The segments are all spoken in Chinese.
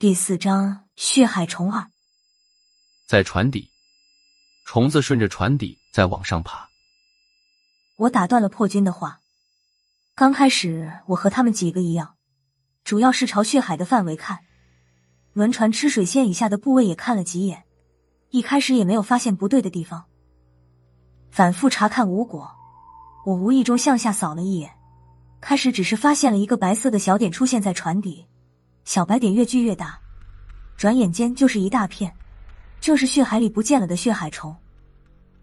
第四章血海虫二。在船底，虫子顺着船底在往上爬。我打断了破军的话。刚开始我和他们几个一样，主要是朝血海的范围看，轮船吃水线以下的部位也看了几眼，一开始也没有发现不对的地方。反复查看无果，我无意中向下扫了一眼，开始只是发现了一个白色的小点出现在船底。小白点越聚越大，转眼间就是一大片，正是血海里不见了的血海虫。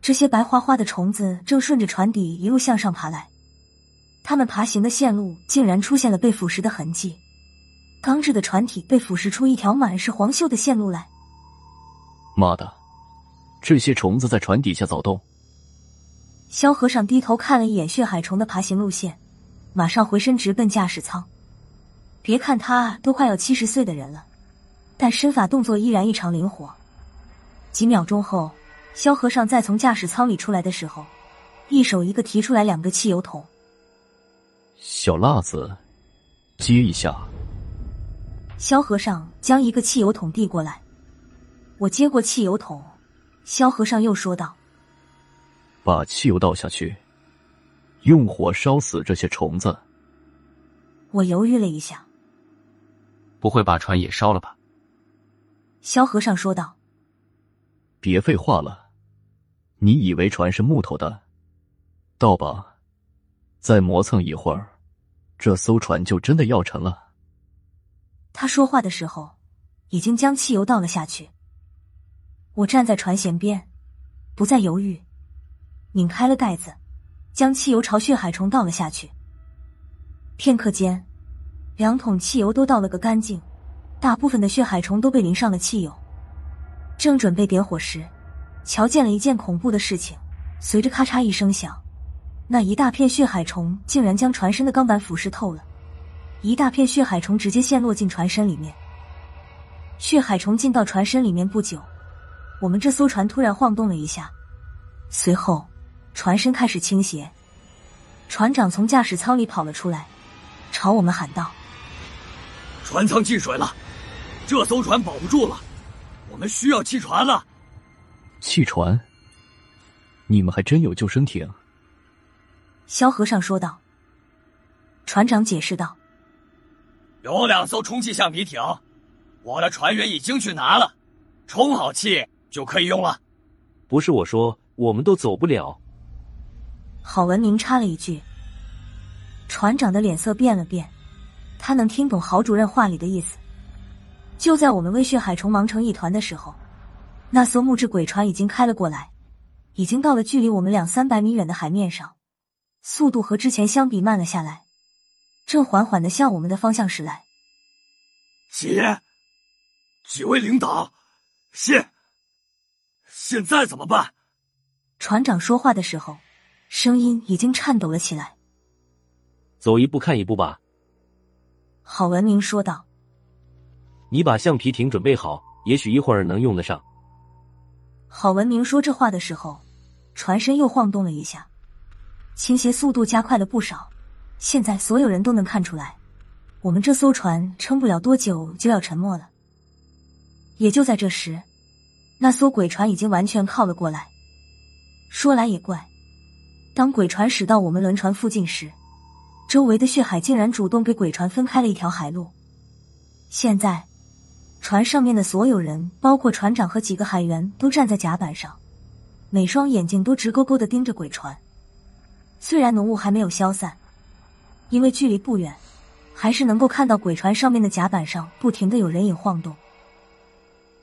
这些白花花的虫子正顺着船底一路向上爬来，它们爬行的线路竟然出现了被腐蚀的痕迹，钢制的船体被腐蚀出一条满是黄锈的线路来。妈的，这些虫子在船底下走动！萧和尚低头看了一眼血海虫的爬行路线，马上回身直奔驾驶舱。别看他都快要七十岁的人了，但身法动作依然异常灵活。几秒钟后，萧和尚再从驾驶舱里出来的时候，一手一个提出来两个汽油桶。小辣子，接一下。萧和尚将一个汽油桶递过来，我接过汽油桶。萧和尚又说道：“把汽油倒下去，用火烧死这些虫子。”我犹豫了一下。不会把船也烧了吧？萧和尚说道。别废话了，你以为船是木头的？倒吧，再磨蹭一会儿，这艘船就真的要沉了。他说话的时候，已经将汽油倒了下去。我站在船舷边，不再犹豫，拧开了盖子，将汽油朝血海虫倒了下去。片刻间。两桶汽油都倒了个干净，大部分的血海虫都被淋上了汽油。正准备点火时，瞧见了一件恐怖的事情：随着咔嚓一声响，那一大片血海虫竟然将船身的钢板腐蚀透了。一大片血海虫直接陷落进船身里面。血海虫进到船身里面不久，我们这艘船突然晃动了一下，随后船身开始倾斜。船长从驾驶舱里跑了出来，朝我们喊道。船舱进水了，这艘船保不住了，我们需要弃船了。弃船？你们还真有救生艇？萧和尚说道。船长解释道：“有两艘充气橡皮艇，我的船员已经去拿了，充好气就可以用了。”不是我说，我们都走不了。郝文明插了一句。船长的脸色变了变。他能听懂郝主任话里的意思。就在我们为血海虫忙成一团的时候，那艘木质鬼船已经开了过来，已经到了距离我们两三百米远的海面上，速度和之前相比慢了下来，正缓缓的向我们的方向驶来。姐，几位领导，现现在怎么办？船长说话的时候，声音已经颤抖了起来。走一步看一步吧。郝文明说道：“你把橡皮艇准备好，也许一会儿能用得上。”郝文明说这话的时候，船身又晃动了一下，倾斜速度加快了不少。现在所有人都能看出来，我们这艘船撑不了多久就要沉没了。也就在这时，那艘鬼船已经完全靠了过来。说来也怪，当鬼船驶到我们轮船附近时。周围的血海竟然主动给鬼船分开了一条海路。现在，船上面的所有人，包括船长和几个海员，都站在甲板上，每双眼睛都直勾勾的盯着鬼船。虽然浓雾还没有消散，因为距离不远，还是能够看到鬼船上面的甲板上不停的有人影晃动。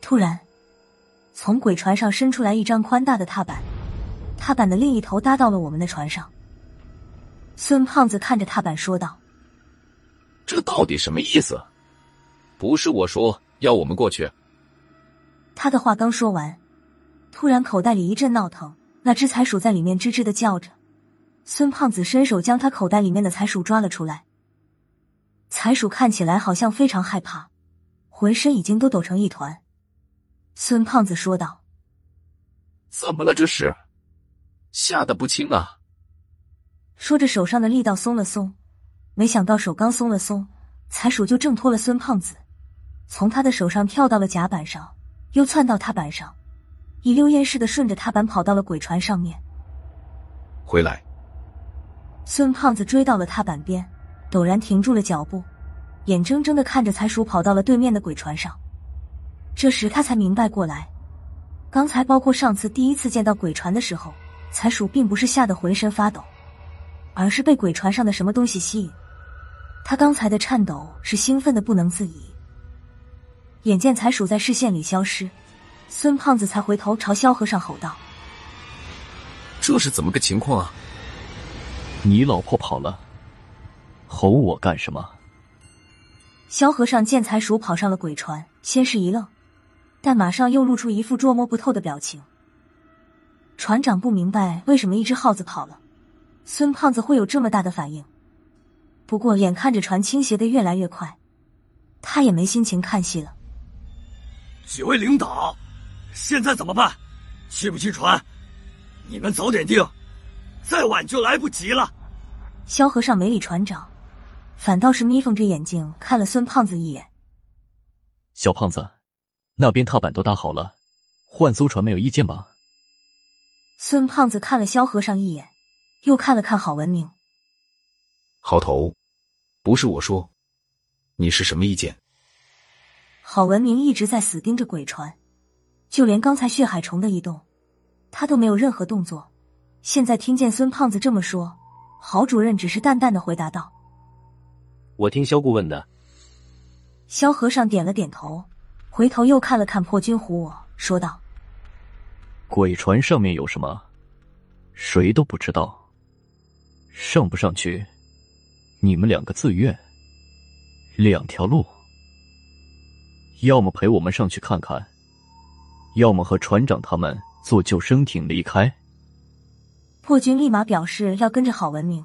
突然，从鬼船上伸出来一张宽大的踏板，踏板的另一头搭到了我们的船上。孙胖子看着踏板说道：“这到底什么意思？不是我说要我们过去。”他的话刚说完，突然口袋里一阵闹腾，那只财鼠在里面吱吱的叫着。孙胖子伸手将他口袋里面的财鼠抓了出来。财鼠看起来好像非常害怕，浑身已经都抖成一团。孙胖子说道：“怎么了？这是吓得不轻啊！”说着，手上的力道松了松，没想到手刚松了松，财鼠就挣脱了孙胖子，从他的手上跳到了甲板上，又窜到踏板上，一溜烟似的顺着踏板跑到了鬼船上面。回来！孙胖子追到了踏板边，陡然停住了脚步，眼睁睁的看着财鼠跑到了对面的鬼船上。这时他才明白过来，刚才包括上次第一次见到鬼船的时候，财鼠并不是吓得浑身发抖，而是被鬼船上的什么东西吸引。他刚才的颤抖是兴奋的不能自已。眼见财鼠在视线里消失，孙胖子才回头朝萧和尚吼道：“这是怎么个情况啊？你老婆跑了，吼我干什么？”萧和尚见财鼠跑上了鬼船，先是一愣，但马上又露出一副捉摸不透的表情。船长不明白为什么一只耗子跑了，孙胖子会有这么大的反应。不过眼看着船倾斜的越来越快，他也没心情看戏了。几位领导，现在怎么办？去不去船？你们早点定，再晚就来不及了。萧和尚没理船长，反倒是眯缝着眼睛看了孙胖子一眼。小胖子，那边踏板都搭好了，换艘船没有意见吧？孙胖子看了萧和尚一眼，又看了看郝文明。好头，不是我说，你是什么意见？郝文明一直在死盯着鬼船，就连刚才血海虫的移动，他都没有任何动作。现在听见孙胖子这么说，郝主任只是淡淡的回答道：“我听萧顾问的。”萧和尚点了点头，回头又看了看破军虎我，说道：“鬼船上面有什么？谁都不知道。上不上去，你们两个自愿。两条路。”要么陪我们上去看看，要么和船长他们坐救生艇离开。破军立马表示要跟着郝文明。